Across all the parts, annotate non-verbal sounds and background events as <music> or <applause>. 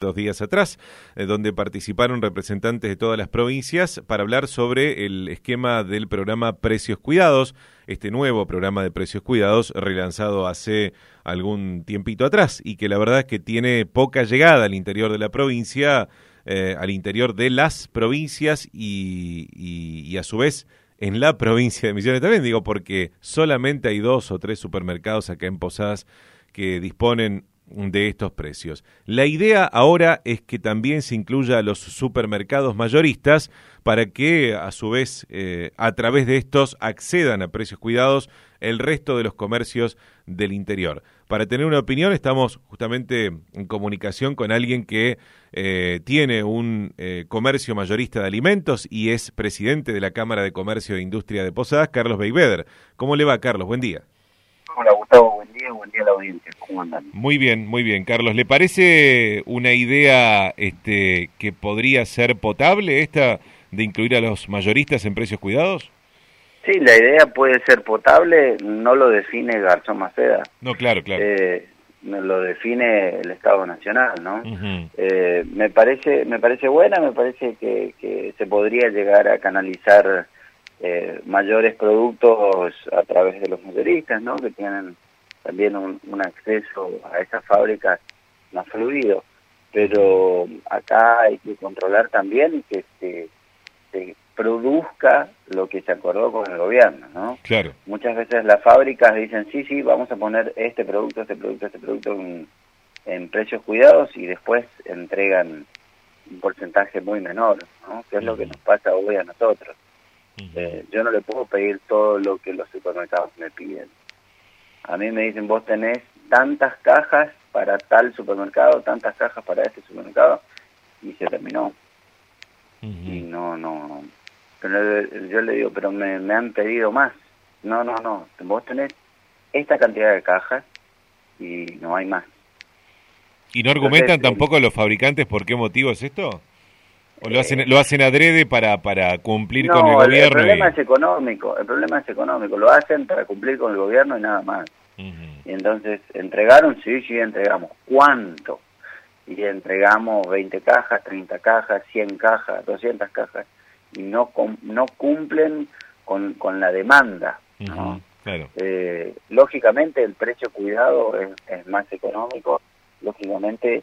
dos días atrás, eh, donde participaron representantes de todas las provincias para hablar sobre el esquema del programa Precios Cuidados, este nuevo programa de Precios Cuidados relanzado hace algún tiempito atrás y que la verdad es que tiene poca llegada al interior de la provincia, eh, al interior de las provincias y, y a su vez en la provincia de Misiones también, digo, porque solamente hay dos o tres supermercados acá en Posadas que disponen de estos precios. La idea ahora es que también se incluya a los supermercados mayoristas para que a su vez eh, a través de estos accedan a precios cuidados el resto de los comercios del interior. Para tener una opinión estamos justamente en comunicación con alguien que eh, tiene un eh, comercio mayorista de alimentos y es presidente de la Cámara de Comercio e Industria de Posadas, Carlos Beiveder. ¿Cómo le va, Carlos? Buen día. Hola, Gustavo. Buen día. Buen día a la audiencia. ¿Cómo andan? Muy bien, muy bien. Carlos, ¿le parece una idea este, que podría ser potable esta de incluir a los mayoristas en precios cuidados? Sí, la idea puede ser potable, no lo define Garzón Maceda. No, claro, claro. Eh, lo define el Estado Nacional, ¿no? eh, me parece me parece buena, me parece que, que se podría llegar a canalizar eh, mayores productos a través de los mayoristas, ¿no? Que tienen también un, acceso a esas fábricas más fluido. Pero acá hay que controlar también que se, se produzca lo que se acordó con el gobierno, ¿no? Claro. Muchas veces las fábricas dicen, sí, sí, vamos a poner este producto, este producto, este producto en, en precios cuidados y después entregan un porcentaje muy menor, ¿no? Que es lo que nos pasa hoy a nosotros. Eh, yo no le puedo pedir todo lo que los supermercados me piden. A mí me dicen, vos tenés tantas cajas para tal supermercado, tantas cajas para este supermercado, y se terminó. Y no, no, pero yo le digo, pero me, me han pedido más. No, no, no, vos tenés esta cantidad de cajas y no hay más. ¿Y no argumentan tampoco los fabricantes por qué motivo es esto? ¿O lo hacen, lo hacen adrede para, para cumplir con el gobierno? el problema es económico, el problema es económico, lo hacen para cumplir con el gobierno y nada más. Y entonces, ¿entregaron? Sí, sí, entregamos. ¿Cuánto? Y entregamos 20 cajas, 30 cajas, 100 cajas, 200 cajas, y no, no cumplen con, con la demanda. Eh, lógicamente el precio cuidado es, es más económico, lógicamente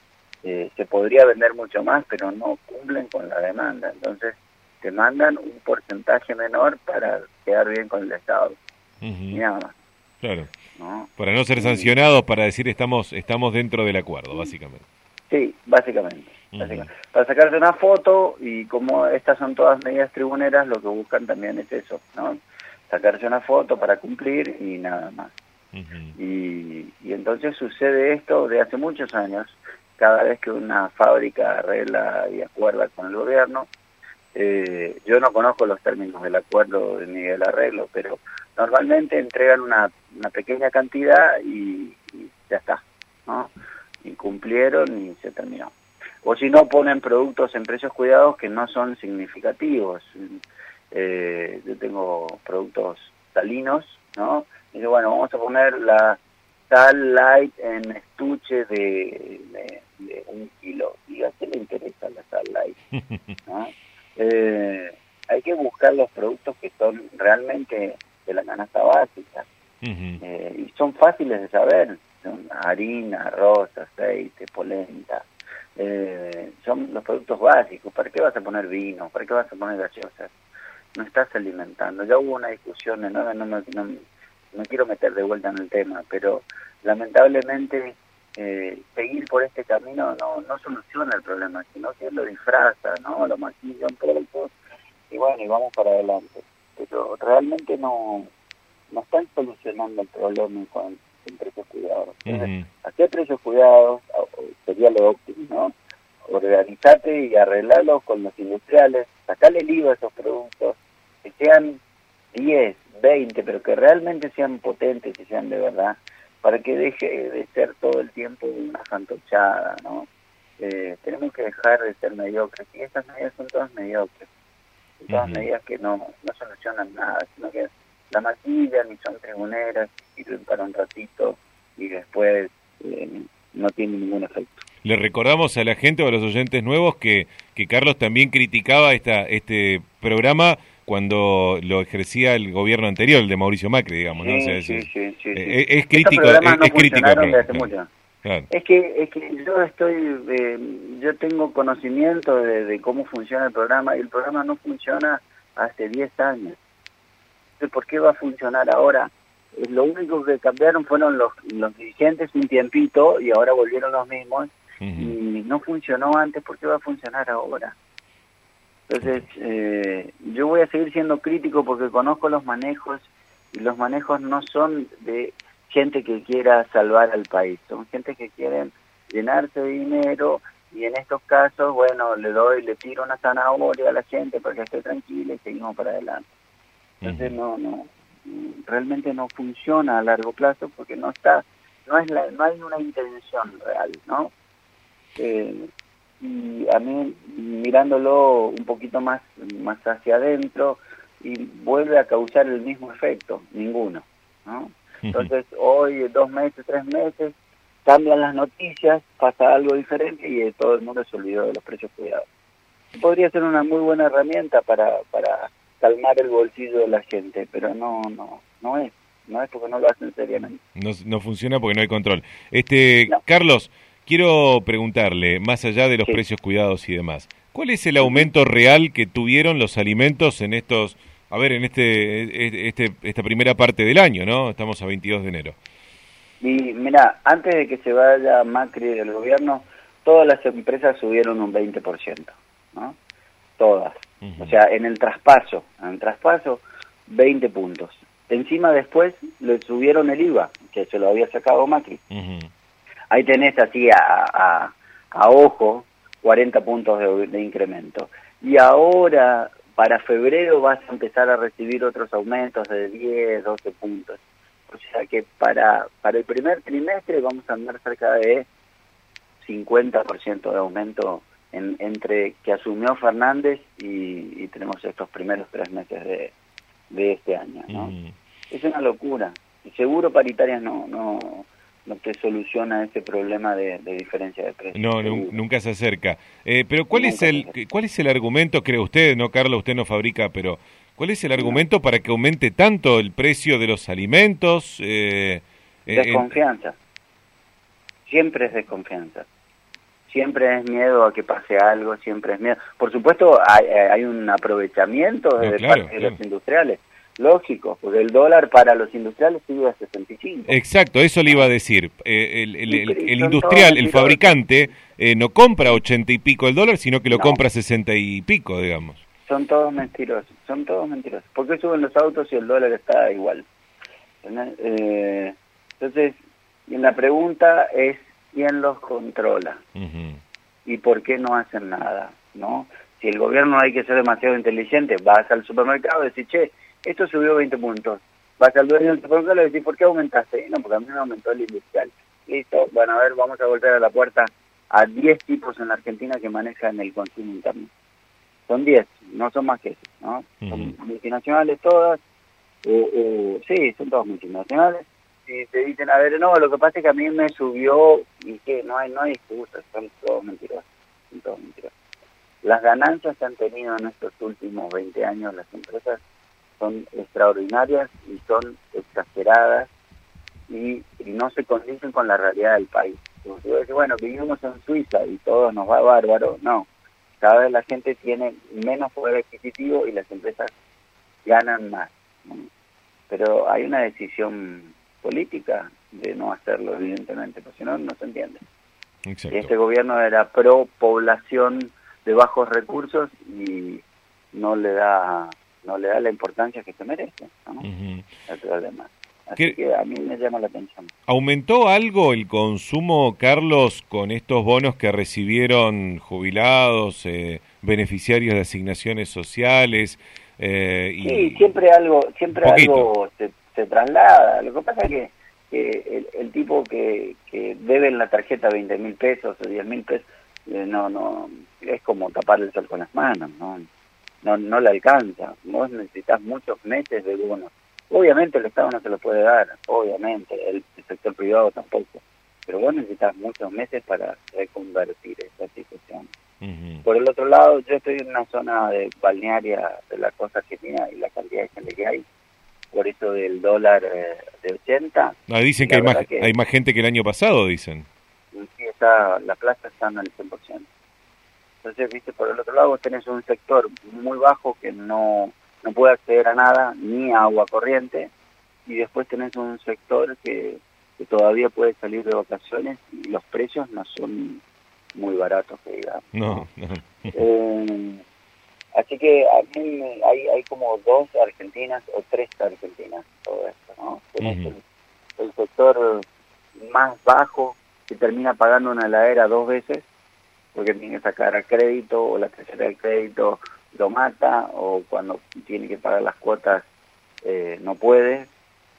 eh, se podría vender mucho más, pero no cumplen con la demanda. Entonces, te mandan un porcentaje menor para quedar bien con el Estado. Y nada más. Claro. Para no ser sancionados, para decir estamos estamos dentro del acuerdo, básicamente. Sí, básicamente. Para sacarse una foto y como estas son todas medidas tribuneras, lo que buscan también es eso, ¿no? Sacarse una foto para cumplir y nada más. y, y entonces sucede esto de hace muchos años, cada vez que una fábrica arregla y acuerda con el gobierno, eh, yo no conozco los términos del acuerdo ni del arreglo, pero normalmente entregan una, una pequeña cantidad y, ya está, ¿no? Y cumplieron y se terminó. O si no, ponen productos en precios cuidados que no son significativos. Eh, yo tengo productos salinos, ¿no? Y dice, bueno, vamos a poner la sal light en estuche de, de, un kilo. ¿Y a qué le interesa la sal light? <laughs> Eh, hay que buscar los productos que son realmente de la canasta básica. Eh, y son fáciles de saber. Son harina, arroz, aceite, polenta. Eh, son los productos básicos. ¿Para qué vas a poner vino? ¿Para qué vas a poner gaseosas? No estás alimentando. Ya hubo una discusión enorme, no, no, no, no quiero meter de vuelta en el tema, pero lamentablemente eh, seguir por este camino no, no soluciona el problema, sino que lo disfraza, ¿no? lo maquilla un poco y bueno, y vamos para adelante. Pero realmente no, no están solucionando el problema con, precios cuidados. Hacer precios cuidados sería lo óptimo, ¿no? Organizate y arreglarlo con los industriales, sacarle el IVA a esos productos, que sean 10, 20, pero que realmente sean potentes y sean de verdad, para que deje de ser todo el tiempo una fantochada, ¿no? Eh, tenemos que dejar de ser mediocres, y estas medidas son todas mediocres, son todas medidas que no, no solucionan nada, sino que la maquillan y son tribuneras, sirven para un ratito y después eh, no tienen ningún efecto. Le recordamos a la gente o a los oyentes nuevos que, que Carlos también criticaba esta, este programa cuando lo ejercía el gobierno anterior, el de Mauricio Macri, digamos, ¿no? Sí, sí, sí, eh, es, crítico, es, crítico. Es que, es que yo estoy, eh, yo tengo conocimiento de, cómo funciona el programa y el programa no funciona hace 10 años. ¿Por qué va a funcionar ahora? Lo único que cambiaron fueron los, los dirigentes un tiempito y ahora volvieron los mismos y no funcionó antes, ¿por qué va a funcionar ahora? Entonces, eh, yo voy a seguir siendo crítico porque conozco los manejos y los manejos no son de gente que quiera salvar al país, son gente que quieren llenarse de dinero y en estos casos, bueno, le doy, le tiro una zanahoria a la gente para que esté tranquila y seguimos para adelante. Entonces, no, no, realmente no funciona a largo plazo porque no está, no es la, no hay una intención real, ¿no? Eh, y a mí mirándolo un poquito más, más hacia adentro y vuelve a causar el mismo efecto, ninguno. ¿no? Entonces hoy, dos meses, tres meses, cambian las noticias, pasa algo diferente y todo el mundo se olvidó de los precios cuidados. Podría ser una muy buena herramienta para, para calmar el bolsillo de la gente, pero no, no, no es, no es porque no lo hacen seriamente. No, no funciona porque no hay control. Este, Carlos, Quiero preguntarle, más allá de los precios cuidados y demás, ¿cuál es el aumento real que tuvieron los alimentos en estos, a ver, en este, este esta primera parte del año, ¿no? Estamos a 22 de enero. Y mira, antes de que se vaya Macri del gobierno, todas las empresas subieron un 20%, ¿no? Todas. O sea, en el traspaso, en el traspaso, 20 puntos. Encima después le subieron el IVA, que se lo había sacado Macri. Ahí tenés así a, a, ojo 40 puntos de, incremento. Y ahora, para febrero, vas a empezar a recibir otros aumentos de 10, 12 puntos. O sea que para, para el primer trimestre vamos a andar cerca de 50% de aumento en, entre que asumió Fernández y, tenemos estos primeros tres meses de, de este año. ¿no? Es una locura. Seguro paritarias no, no, no te soluciona ese problema de, diferencia de precios. No, nunca se acerca. Eh, pero ¿cuál es el cuál es el argumento, cree usted, no Carlos, usted no fabrica, pero ¿cuál es el argumento para que aumente tanto el precio de los alimentos? Eh, eh desconfianza. Siempre es desconfianza. Siempre es miedo a que pase algo, siempre es miedo. Por supuesto, hay, un aprovechamiento de parte de los industriales Lógico, porque el dólar para los industriales sigue a 65. Exacto, eso le iba a decir. Eh, el, industrial, el fabricante, eh, no compra 80 y pico el dólar, sino que lo compra 60 y pico, digamos. Son todos mentirosos, son todos mentirosos. ¿Por qué suben los autos si el dólar está igual? Eh, entonces, la pregunta es, ¿quién los controla? ¿Y por qué no hacen nada? ¿no? Si el gobierno hay que ser demasiado inteligente, vas al supermercado y decís, che, esto subió 20 puntos. Vas al dueño del supermercado y le decís, ¿por qué aumentaste? No, porque a mí me aumentó el industrial. Listo, bueno, a ver, vamos a volver a la puerta a 10 tipos en la Argentina que manejan el consumo interno. Son 10, no son más que eso, ¿no? Son multinacionales todas, sí, son todas multinacionales, y te dicen, a ver, no, lo que pasa es que a mí me subió, y que no hay, no hay excusas, son todos mentirosos, son todos mentirosos. Las ganancias que han tenido en estos últimos 20 años las empresas son extraordinarias y son exageradas y, no se condicen con la realidad del país. Como bueno, vivimos en Suiza y todo nos va bárbaro, no. Cada vez la gente tiene menos poder adquisitivo y las empresas ganan más. Pero hay una decisión política de no hacerlo, evidentemente, porque si no, no se entiende. Este gobierno era pro población de bajos recursos y no le da no le da la importancia que se merece ¿no? Así que a mí me llama la atención. ¿Aumentó algo el consumo, Carlos, con estos bonos que recibieron jubilados, eh, beneficiarios de asignaciones sociales? Eh, y... Sí, siempre algo, siempre algo se, traslada. Lo que pasa es que, el, el, tipo que, que debe en la tarjeta 20 mil pesos o 10 mil pesos, eh, no, no, es como tapar el sol con las manos, ¿no? No, no le alcanza. Vos necesitas muchos meses de bonos. Obviamente el Estado no se lo puede dar, obviamente, el, sector privado tampoco. pero vos necesitas muchos meses para reconvertir esa situación. Por el otro lado, yo estoy en una zona de balnearia de la costa argentina y la cantidad de gente que hay, por eso del dólar eh, de 80. Ah, dicen que hay, más, hay más gente que el año pasado, dicen. Sí, está, la plaza está en el 100%. Entonces, viste, por el otro lado tenés un sector muy bajo que no, no puede acceder a nada, ni a agua corriente, y después tenés un sector que, que todavía puede salir de vacaciones y los precios no son muy baratos, que digamos. No, no. <laughs> Eh, así que aquí hay, hay como dos Argentinas o tres Argentinas todo esto, ¿no? Tenés el, sector más bajo que termina pagando una heladera dos veces porque tiene que sacar el crédito o la tercera del crédito lo mata o cuando tiene que pagar las cuotas eh, no puede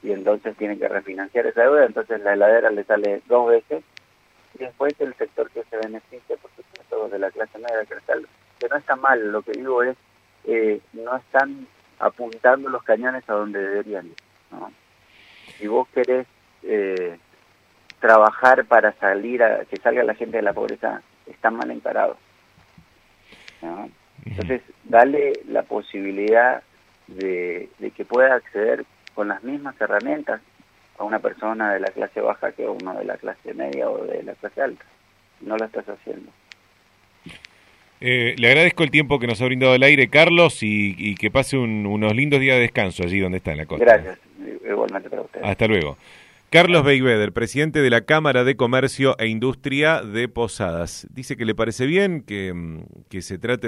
y entonces tiene que refinanciar esa deuda, entonces la heladera le sale dos veces y después el sector que se beneficia, por supuesto, de la clase media que no está mal, lo que digo es, eh, no están apuntando los cañones a donde deberían ir. ¿no? Si vos querés eh, trabajar para salir a que salga la gente de la pobreza, está mal encarado. ¿no? Entonces, dale la posibilidad de, de que pueda acceder con las mismas herramientas a una persona de la clase baja que a uno de la clase media o de la clase alta. No lo estás haciendo. Eh, le agradezco el tiempo que nos ha brindado el aire, Carlos, y, que pase unos lindos días de descanso allí donde está en la costa. Gracias, igualmente para usted. Hasta luego. Carlos Beiveder, presidente de la Cámara de Comercio e Industria de Posadas. Dice que le parece bien que, que se trate